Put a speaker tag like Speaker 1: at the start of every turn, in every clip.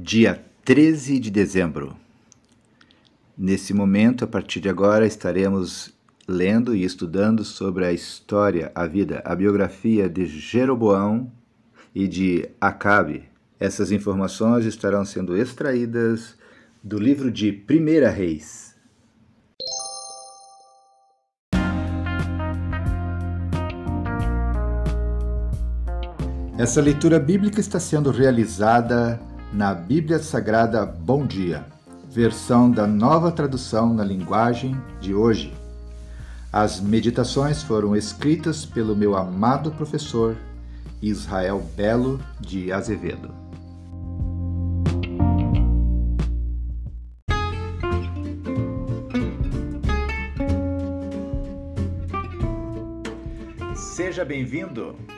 Speaker 1: dia 13 de dezembro. Nesse momento, a partir de agora, estaremos lendo e estudando sobre a história, a vida, a biografia de Jeroboão e de Acabe. Essas informações estarão sendo extraídas do livro de Primeira Reis. Essa leitura bíblica está sendo realizada na Bíblia Sagrada Bom Dia, versão da nova tradução na linguagem de hoje. As meditações foram escritas pelo meu amado professor Israel Belo de Azevedo. Seja bem-vindo!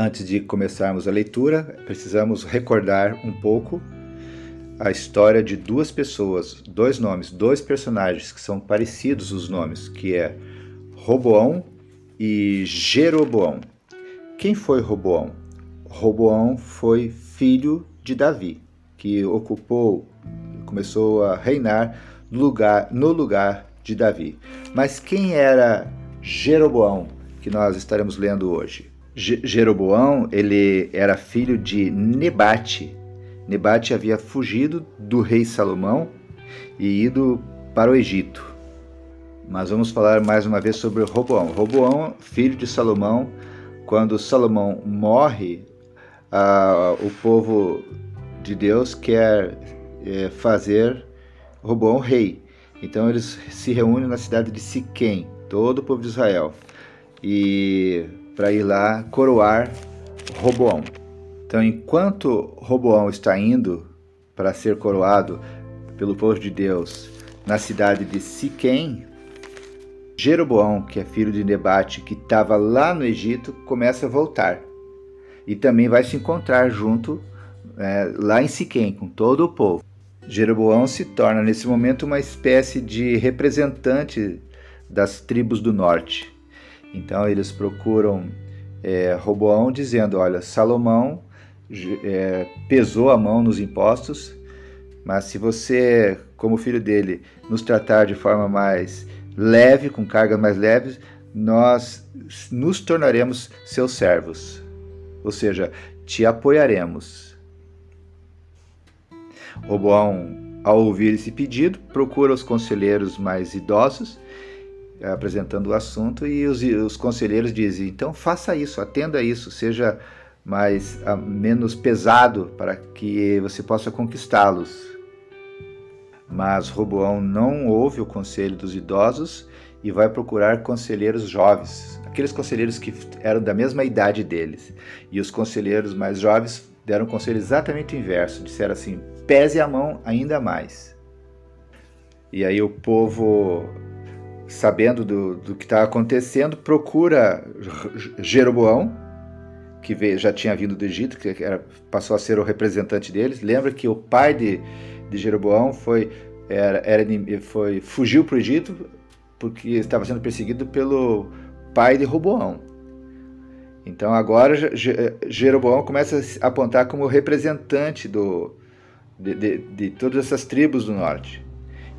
Speaker 1: Antes de começarmos a leitura, precisamos recordar um pouco a história de duas pessoas, dois nomes, dois personagens que são parecidos os nomes, que é Roboão e Jeroboão. Quem foi Roboão? Roboão foi filho de Davi, que ocupou, começou a reinar no lugar, no lugar de Davi. Mas quem era Jeroboão, que nós estaremos lendo hoje? Jeroboão, ele era filho de Nebate. Nebate havia fugido do rei Salomão e ido para o Egito. Mas vamos falar mais uma vez sobre Roboão. Roboão, filho de Salomão, quando Salomão morre, o povo de Deus quer é, fazer Roboão rei. Então eles se reúnem na cidade de Siquém, todo o povo de Israel. E para ir lá coroar Roboão. Então, enquanto Roboão está indo para ser coroado pelo povo de Deus na cidade de Siquém, Jeroboão, que é filho de Nebate, que estava lá no Egito, começa a voltar. E também vai se encontrar junto é, lá em Siquém, com todo o povo. Jeroboão se torna nesse momento uma espécie de representante das tribos do norte. Então eles procuram é, Roboão dizendo: Olha, Salomão é, pesou a mão nos impostos, mas se você, como filho dele, nos tratar de forma mais leve, com cargas mais leves, nós nos tornaremos seus servos. Ou seja, te apoiaremos. Roboão, ao ouvir esse pedido, procura os conselheiros mais idosos apresentando o assunto e os, os conselheiros dizem: então faça isso, atenda isso, seja mais a, menos pesado para que você possa conquistá-los. Mas Roboão não ouve o conselho dos idosos e vai procurar conselheiros jovens, aqueles conselheiros que eram da mesma idade deles. E os conselheiros mais jovens deram um conselho exatamente inverso, disseram assim: pese a mão ainda mais. E aí o povo sabendo do, do que está acontecendo, procura Jeroboão, que veio, já tinha vindo do Egito, que era, passou a ser o representante deles. Lembra que o pai de, de Jeroboão foi, era, era, foi fugiu para o Egito porque estava sendo perseguido pelo pai de Roboão. Então agora Jeroboão começa a apontar como representante do, de, de, de todas essas tribos do norte.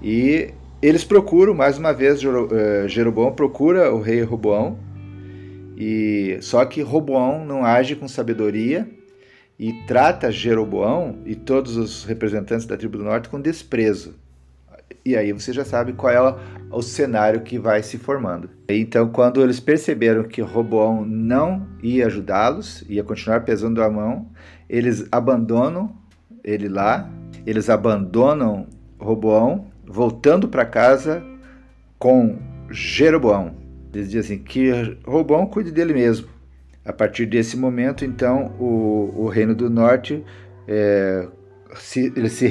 Speaker 1: E eles procuram, mais uma vez, eh, Jeroboão procura o rei Roboão, e só que Roboão não age com sabedoria e trata Jeroboão e todos os representantes da tribo do norte com desprezo. E aí você já sabe qual é o cenário que vai se formando. Então, quando eles perceberam que Roboão não ia ajudá-los, ia continuar pesando a mão, eles abandonam ele lá, eles abandonam Roboão, voltando para casa com Jeroboão. Eles dizem assim, que Roboão cuide dele mesmo. A partir desse momento, então, o, o Reino do Norte é, se, eles se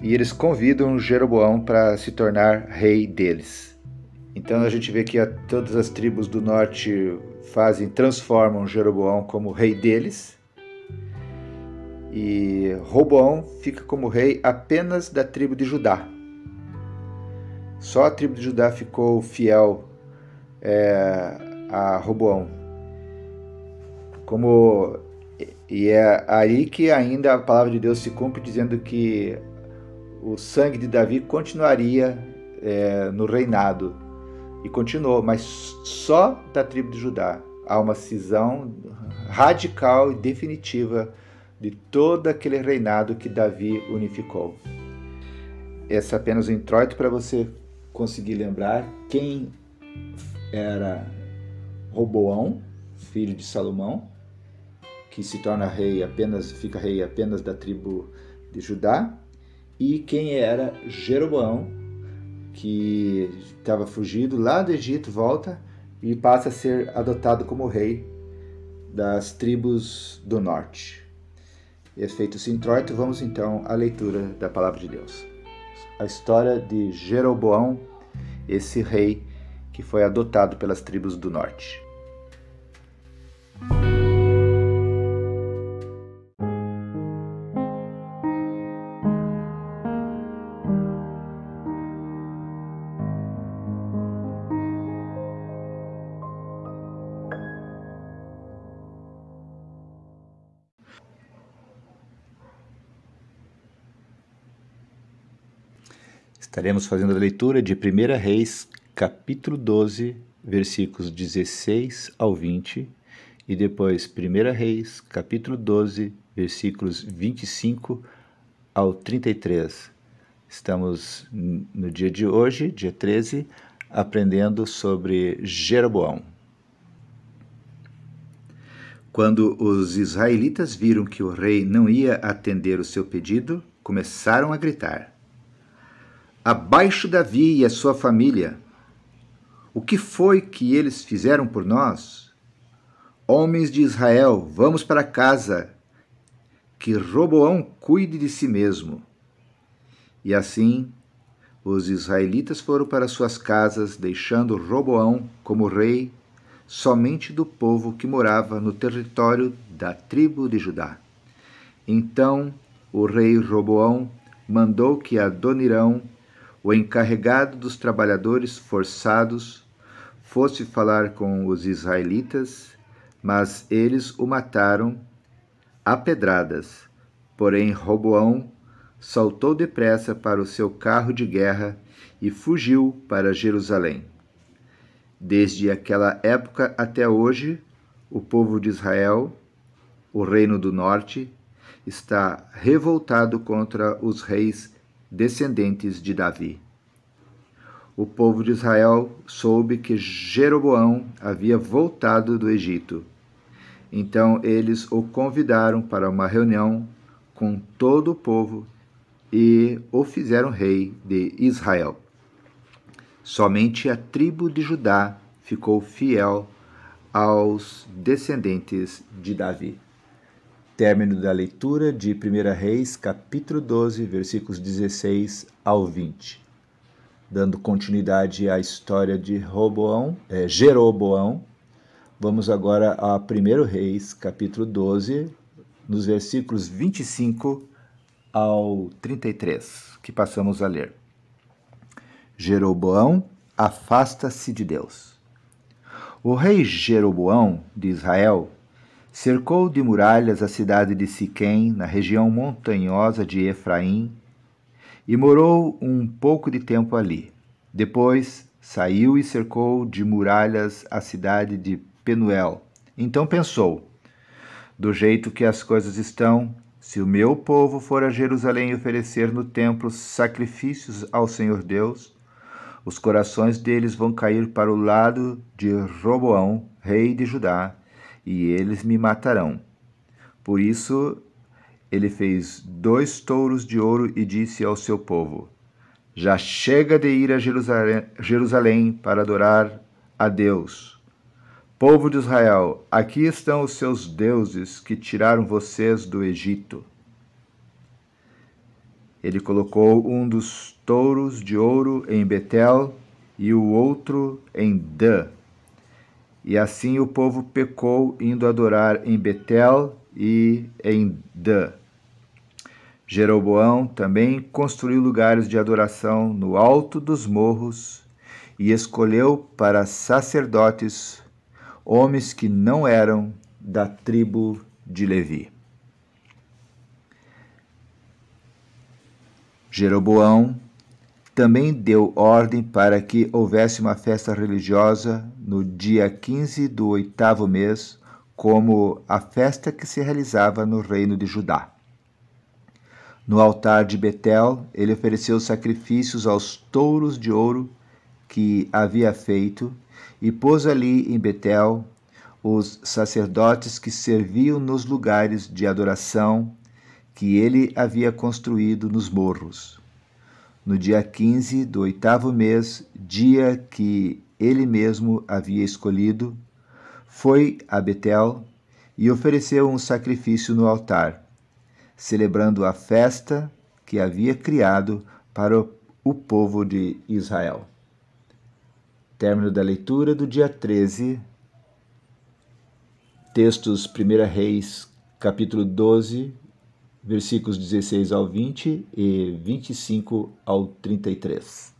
Speaker 1: e eles convidam Jeroboão para se tornar rei deles. Então a gente vê que a, todas as tribos do norte fazem, transformam Jeroboão como rei deles. E Roboão fica como rei apenas da tribo de Judá. Só a tribo de Judá ficou fiel é, a Roboão. Como e é aí que ainda a palavra de Deus se cumpre dizendo que o sangue de Davi continuaria é, no reinado. E continuou, mas só da tribo de Judá. Há uma cisão radical e definitiva de todo aquele reinado que Davi unificou. Esse é apenas um introito para você conseguir lembrar quem era Roboão, filho de Salomão, que se torna rei apenas, fica rei apenas da tribo de Judá, e quem era Jeroboão, que estava fugido lá do Egito, volta e passa a ser adotado como rei das tribos do norte. E feito esse introito, vamos então à leitura da palavra de Deus. A história de Jeroboão, esse rei que foi adotado pelas tribos do norte. Estaremos fazendo a leitura de 1 Reis, capítulo 12, versículos 16 ao 20, e depois 1 Reis, capítulo 12, versículos 25 ao 33. Estamos no dia de hoje, dia 13, aprendendo sobre Jeroboão. Quando os israelitas viram que o rei não ia atender o seu pedido, começaram a gritar: Abaixo Davi e a sua família! O que foi que eles fizeram por nós? Homens de Israel, vamos para casa, que Roboão cuide de si mesmo. E assim, os israelitas foram para suas casas, deixando Roboão como rei somente do povo que morava no território da tribo de Judá. Então o rei Roboão mandou que Adonirão, o encarregado dos trabalhadores forçados, fosse falar com os israelitas, mas eles o mataram a pedradas. Porém, Roboão saltou depressa para o seu carro de guerra e fugiu para Jerusalém. Desde aquela época até hoje, o povo de Israel, o reino do norte, está revoltado contra os reis descendentes de Davi o povo de Israel soube que Jeroboão havia voltado do Egito. Então eles o convidaram para uma reunião com todo o povo e o fizeram rei de Israel. Somente a tribo de Judá ficou fiel aos descendentes de Davi. Término da leitura de 1 Reis, capítulo 12, versículos 16 ao 20 dando continuidade à história de Roboão, é, Jeroboão. Vamos agora a 1 Reis, capítulo 12, nos versículos 25 ao 33, que passamos a ler. Jeroboão afasta-se de Deus. O rei Jeroboão de Israel Cercou de muralhas a cidade de Siquém, na região montanhosa de Efraim, e morou um pouco de tempo ali. Depois saiu e cercou de muralhas a cidade de Penuel. Então pensou: do jeito que as coisas estão, se o meu povo for a Jerusalém oferecer no templo sacrifícios ao Senhor Deus, os corações deles vão cair para o lado de Roboão, rei de Judá, e eles me matarão. Por isso ele fez dois touros de ouro e disse ao seu povo: Já chega de ir a Jerusalém, para adorar a Deus. Povo de Israel, aqui estão os seus deuses que tiraram vocês do Egito. Ele colocou um dos touros de ouro em Betel e o outro em Dan, e assim o povo pecou, indo adorar em Betel e em Dan. Jeroboão também construiu lugares de adoração no alto dos morros e escolheu para sacerdotes homens que não eram da tribo de Levi. Jeroboão também deu ordem para que houvesse uma festa religiosa no dia 15 do oitavo mês, como a festa que se realizava no reino de Judá. No altar de Betel, ele ofereceu sacrifícios aos touros de ouro que havia feito e pôs ali em Betel os sacerdotes que serviam nos lugares de adoração que ele havia construído nos morros no dia 15 do oitavo mês, dia que ele mesmo havia escolhido, foi a Betel e ofereceu um sacrifício no altar, celebrando a festa que havia criado para o povo de Israel. Término da leitura do dia 13, textos 1 Reis, capítulo 12, versículos 16 ao 20 e 25 ao 33.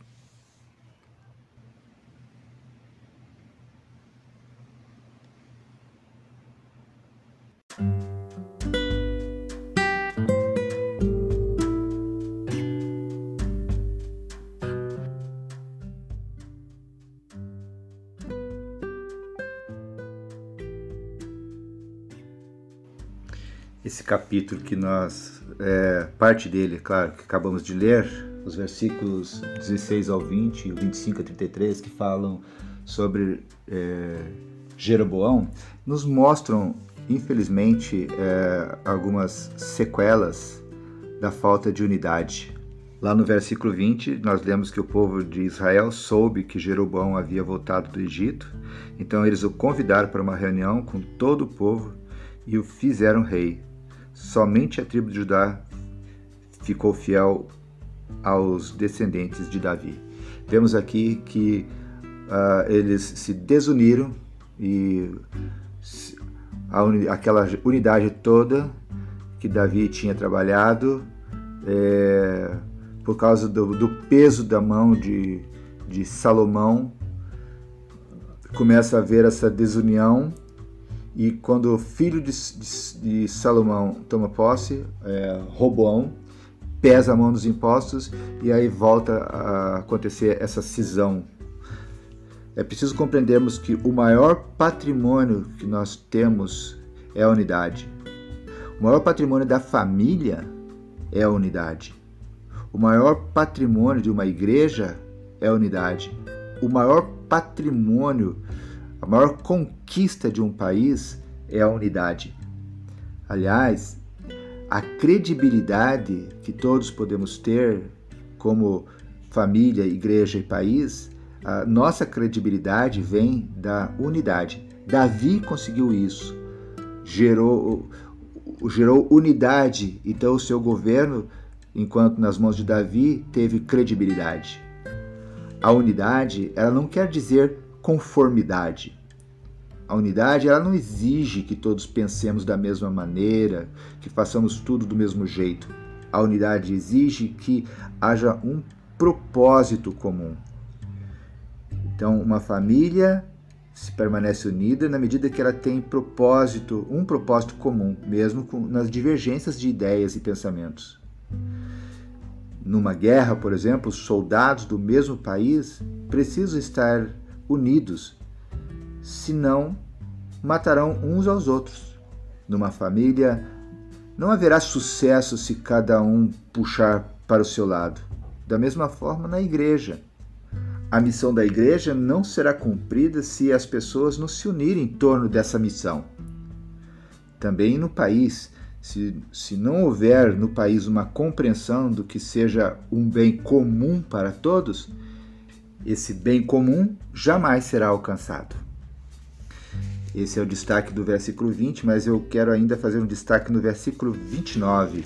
Speaker 1: Esse capítulo que nós, é, parte dele, claro, que acabamos de ler, os versículos 16 ao 20 e 25 a 33, que falam sobre é, Jeroboão, nos mostram, infelizmente, é, algumas sequelas da falta de unidade. Lá no versículo 20, nós lemos que o povo de Israel soube que Jeroboão havia voltado do Egito, então eles o convidaram para uma reunião com todo o povo e o fizeram rei. Somente a tribo de Judá ficou fiel aos descendentes de Davi. Vemos aqui que uh, eles se desuniram e uni aquela unidade toda que Davi tinha trabalhado, é, por causa do, do, peso da mão de, de Salomão, começa a haver essa desunião e quando o filho de, de, de Salomão toma posse, é, Roboão, pesa a mão dos impostos e aí volta a acontecer essa cisão. É preciso compreendermos que o maior patrimônio que nós temos é a unidade. O maior patrimônio da família é a unidade. O maior patrimônio de uma igreja é a unidade. O maior patrimônio a maior conquista de um país é a unidade. Aliás, a credibilidade que todos podemos ter como família, igreja e país, a nossa credibilidade vem da unidade. Davi conseguiu isso, gerou, gerou unidade, então o seu governo, enquanto nas mãos de Davi, teve credibilidade. A unidade, ela não quer dizer conformidade. A unidade ela não exige que todos pensemos da mesma maneira, que façamos tudo do mesmo jeito. A unidade exige que haja um propósito comum. Então, uma família se permanece unida na medida que ela tem propósito, um propósito comum, mesmo com, nas divergências de ideias e pensamentos. Numa guerra, por exemplo, os soldados do mesmo país precisam estar unidos, senão matarão uns aos outros. Numa família, não haverá sucesso se cada um puxar para o seu lado. Da mesma forma, na igreja. A missão da igreja não será cumprida se as pessoas não se unirem em torno dessa missão. Também no país, se, se não houver no país uma compreensão do que seja um bem comum para todos, esse bem comum jamais será alcançado. Esse é o destaque do versículo 20, mas eu quero ainda fazer um destaque no versículo 29.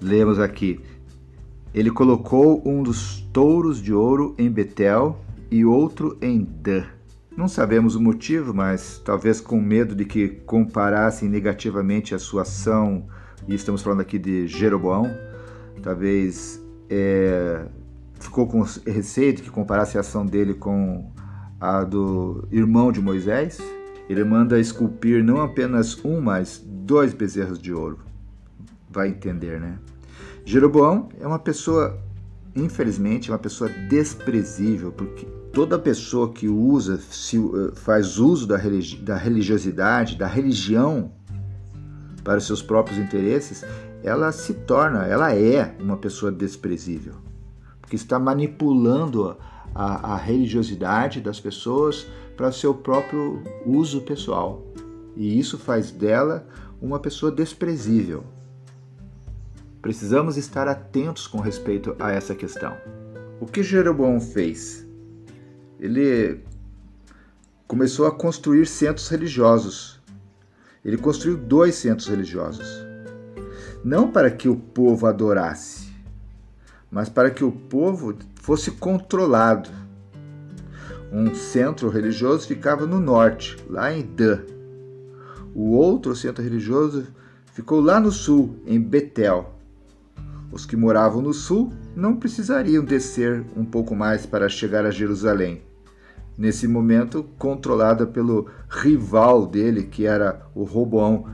Speaker 1: Lemos aqui: Ele colocou um dos touros de ouro em Betel e outro em Dan. Não sabemos o motivo, mas talvez com medo de que comparassem negativamente a sua ação, e estamos falando aqui de Jeroboão, talvez é, ficou com receio de que comparasse a ação dele com a do irmão de Moisés. Ele manda esculpir não apenas um, mas dois bezerros de ouro. Vai entender, né? Jeroboão é uma pessoa, infelizmente, uma pessoa desprezível, porque toda pessoa que usa, se, eh, faz uso da, religi da religiosidade, da religião para os seus próprios interesses, ela se torna, ela é uma pessoa desprezível, porque está manipulando a, a religiosidade das pessoas para o seu próprio uso pessoal. E isso faz dela uma pessoa desprezível. Precisamos estar atentos com respeito a essa questão. O que Jeroboão fez? ele começou a construir centros religiosos. Ele construiu dois centros religiosos. Não para que o povo adorasse, mas para que o povo fosse controlado. Um centro religioso ficava no norte, lá em Dan. O outro centro religioso ficou lá no sul, em Betel. Os que moravam no sul não precisariam descer um pouco mais para chegar a Jerusalém nesse momento controlada pelo rival dele, que era o Roboão,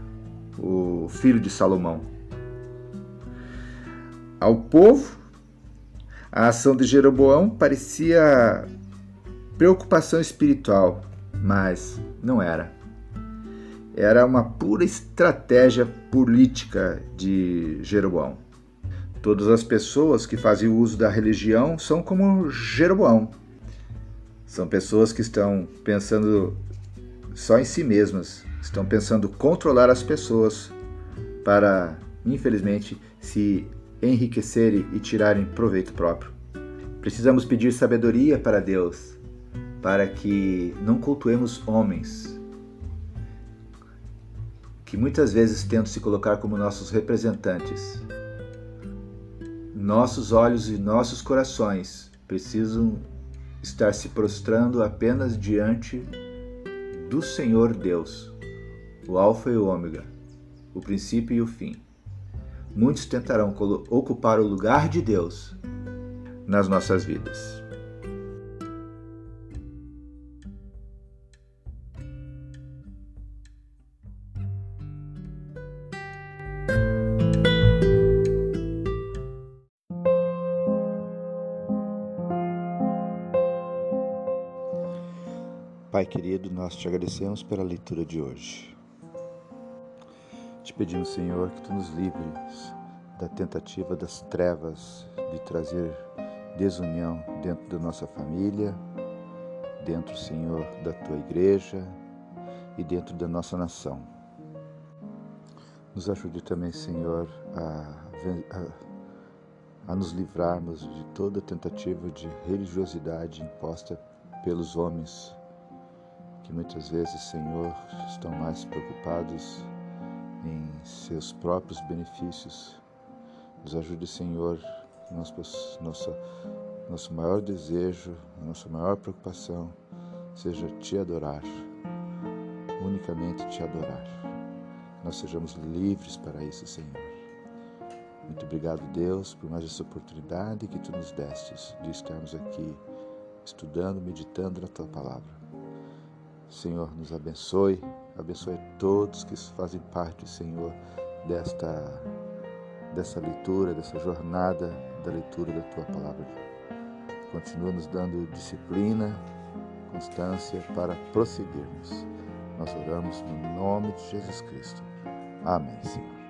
Speaker 1: o filho de Salomão. Ao povo, a ação de Jeroboão parecia preocupação espiritual, mas não era. Era uma pura estratégia política de Jeroboão. Todas as pessoas que fazem uso da religião são como Jeroboão são pessoas que estão pensando só em si mesmas, estão pensando controlar as pessoas para, infelizmente, se enriquecerem e tirarem proveito próprio. Precisamos pedir sabedoria para Deus, para que não cultuemos homens que muitas vezes tentam se colocar como nossos representantes. Nossos olhos e nossos corações precisam estar se prostrando apenas diante do Senhor Deus, o Alfa e o Ômega, o princípio e o fim. Muitos tentarão ocupar o lugar de Deus nas nossas vidas. Pai querido, nós te agradecemos pela leitura de hoje. Pedimos, Senhor, que tu nos livres da tentativa das trevas de trazer desunião dentro da nossa família, dentro, Senhor, da tua igreja e dentro da nossa nação. Nos ajude também, Senhor, a, a, a nos livrarmos de toda tentativa de religiosidade imposta pelos homens que muitas vezes, Senhor, estão mais preocupados em seus próprios benefícios. Nos ajude, Senhor, nosso, nosso, nosso maior desejo, nossa maior preocupação seja te adorar, unicamente te adorar. Nós sejamos livres para isso, Senhor. Muito obrigado, Deus, por mais essa oportunidade que tu nos destes de estarmos aqui estudando, meditando na tua palavra. Senhor, nos abençoe, abençoe todos que fazem parte, Senhor, desta, dessa leitura, dessa jornada da leitura da Tua palavra. Continua nos dando disciplina, constância para prosseguirmos. Nós oramos no nome de Jesus Cristo. Amém, Senhor.